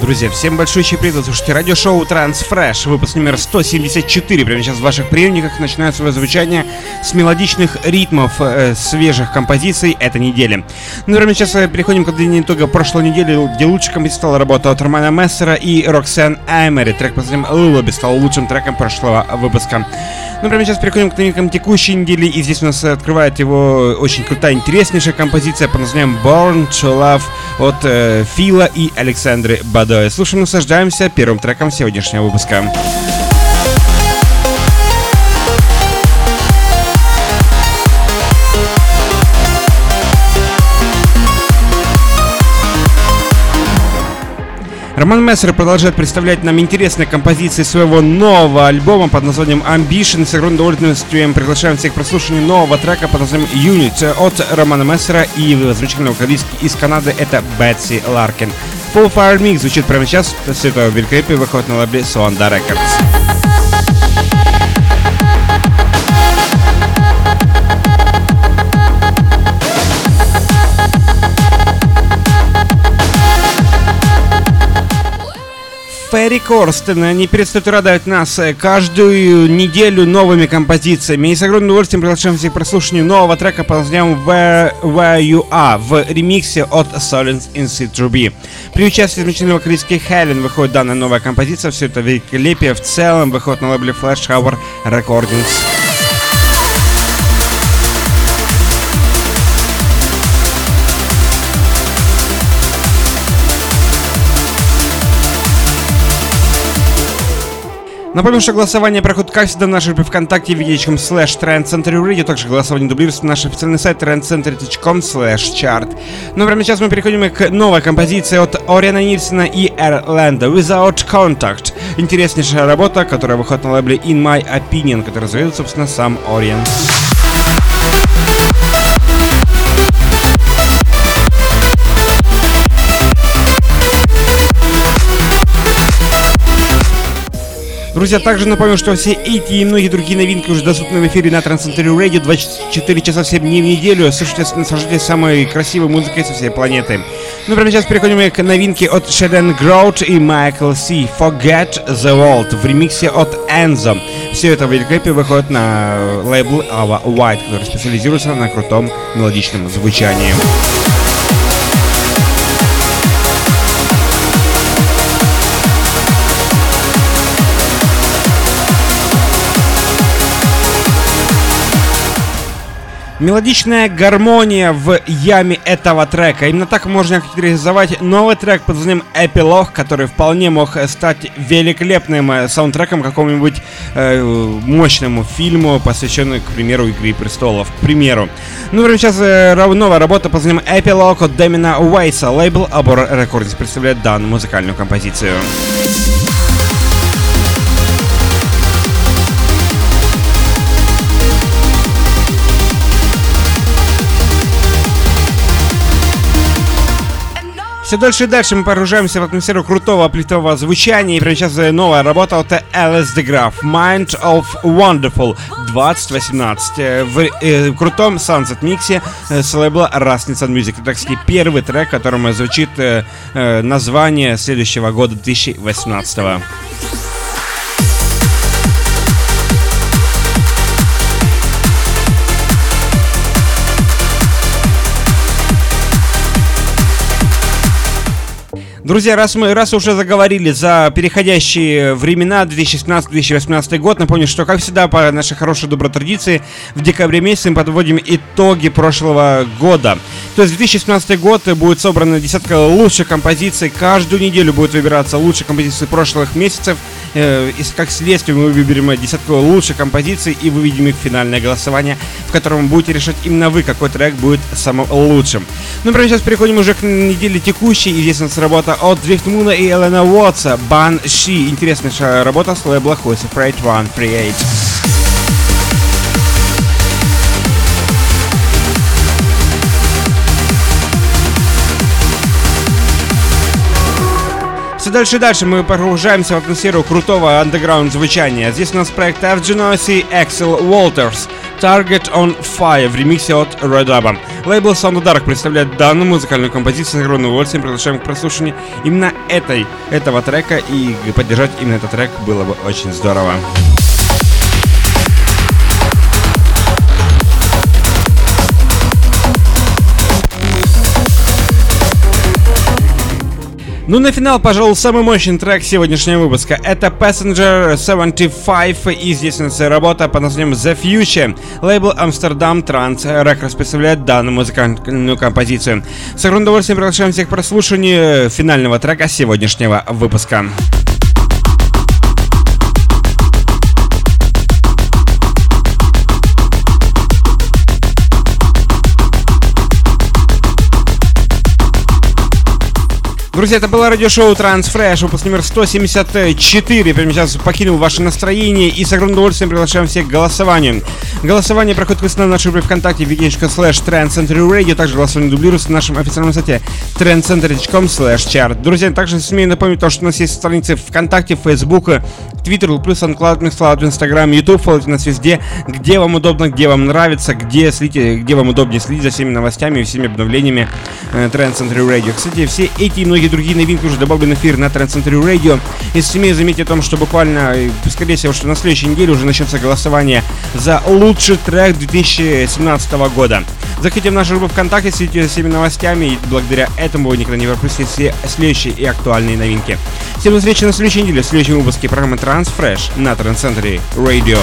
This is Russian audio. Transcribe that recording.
Друзья, всем большой привет, слушайте радиошоу Transfresh, выпуск номер 174. Прямо сейчас в ваших приемниках начинает свое звучание с мелодичных ритмов э, свежих композиций этой недели. Ну, прямо сейчас э, переходим к подведению итога прошлой недели, где лучшей композицией стала работа от Романа Мессера и Роксен Эмери. Трек под названием «Лулоби» стал лучшим треком прошлого выпуска. Ну, прямо сейчас переходим к новинкам текущей недели, и здесь у нас открывает его очень крутая, интереснейшая композиция под названием Born to Love от э, Фила и Александры Бадоя. Слушаем, наслаждаемся первым треком сегодняшнего выпуска. Роман Мессер продолжает представлять нам интересные композиции своего нового альбома под названием Ambition. С огромным удовольствием приглашаем всех к прослушиванию нового трека под названием Unit от Романа Мессера и замечательного вокалистки из Канады это Бетси Ларкин. Full Fire Mix звучит прямо сейчас. Все это великолепие выходит на лейбле Sonda Records. Ферри Корстен. Они перестают радовать нас э, каждую неделю новыми композициями. И с огромным удовольствием приглашаем всех к прослушиванию нового трека под названием Where, Where You Are в ремиксе от Solence in C2B. При участии замечательной вокалистки Хелен выходит данная новая композиция. Все это великолепие в целом выходит на лейбле Flash Hour Recordings. Напомню, что голосование проходит как всегда в нашей группе ВКонтакте введичком слэш Radio, также голосование дублируется на наш официальный сайт trendcenter.com чарт. Но прямо сейчас мы переходим к новой композиции от Ориана Нильсона и Эрленда Without Contact. Интереснейшая работа, которая выходит на лейбле In My Opinion, который зовет, собственно, сам Ориан. Друзья, также напомню, что все эти и многие другие новинки уже доступны в эфире на Трансцентре Radio 24 часа 7 дней в неделю. Слушайте, наслаждайтесь самой красивой музыкой со всей планеты. Ну, прямо сейчас переходим к новинке от Шеден Гроуч и Майкл Си. Forget the World в ремиксе от Enzo. Все это великолепие выходит на лейбл Ava White, который специализируется на крутом мелодичном звучании. Мелодичная гармония в яме этого трека. Именно так можно охарактеризовать новый трек под названием «Эпилог», который вполне мог стать великолепным э, саундтреком какому-нибудь э, мощному фильму, посвященному, к примеру, «Игре престолов». К примеру. Ну, прямо сейчас э, новая работа под названием «Эпилог» от Дэмина Уайса. Лейбл Абор Рекордс представляет данную музыкальную композицию. Все дальше и дальше мы погружаемся в атмосферу крутого плитового звучания. И прямо сейчас новая работа от Alice DeGraff Mind of Wonderful 2018 э, в э, крутом Sunset миксе э, с лейбла Rasnitz Music. Это, так сказать, первый трек, которым звучит э, э, название следующего года 2018 -го. Друзья, раз мы раз уже заговорили за переходящие времена 2017-2018 год, напомню, что, как всегда, по нашей хорошей доброй традиции, в декабре месяце мы подводим итоги прошлого года. То есть 2017 год будет собрана десятка лучших композиций, каждую неделю будет выбираться лучшие композиции прошлых месяцев, э, и как следствие мы выберем э, десятку лучших композиций и выведем их в финальное голосование, в котором вы будете решать именно вы, какой трек будет самым лучшим. Ну, прямо сейчас переходим уже к неделе текущей. И здесь у нас работа от Driftmoon и Элена Уотса, Бан Ши. Интересная работа с лейбла Hoist Freight 138. Все дальше и дальше мы погружаемся в атмосферу крутого андеграунд звучания. Здесь у нас проект Argenosi Axel Walters. Target on Fire в ремиксе от Red Abba. Лейбл Sound Dark представляет данную музыкальную композицию с огромным удовольствием. Приглашаем к прослушиванию именно этой, этого трека и поддержать именно этот трек было бы очень здорово. Ну, на финал, пожалуй, самый мощный трек сегодняшнего выпуска. Это Passenger 75, и нас работа под названием The Future. Лейбл Amsterdam Trans Records представляет данную музыкальную композицию. С огромным удовольствием приглашаем всех к прослушиванию финального трека сегодняшнего выпуска. Друзья, это было радиошоу Transfresh, выпуск номер 174. Прямо сейчас покинул ваше настроение и с огромным удовольствием приглашаем всех к голосованию. Голосование проходит на нашей группе ВКонтакте wiki.com slash Radio, также голосование дублируется на нашем официальном сайте trendcenter.com slash chart. Друзья, также смею напомнить то, что у нас есть страницы ВКонтакте, Facebook, Twitter, плюс SoundCloud, MixCloud, Instagram, YouTube, фолловите нас везде, где вам удобно, где вам нравится, где следите, где вам удобнее следить за всеми новостями и всеми обновлениями Trend Center Radio. Кстати, все эти и многие другие новинки уже добавлены в эфир на Trend Radio. И смею заметить о том, что буквально, скорее всего, что на следующей неделе уже начнется голосование за лучший трек 2017 года. Заходите в нашу группу ВКонтакте, следите за всеми новостями, и благодаря этому вы никогда не пропустите все следующие и актуальные новинки. Всем до встречи на следующей неделе в следующем выпуске программы Transfresh на Trend Center Radio.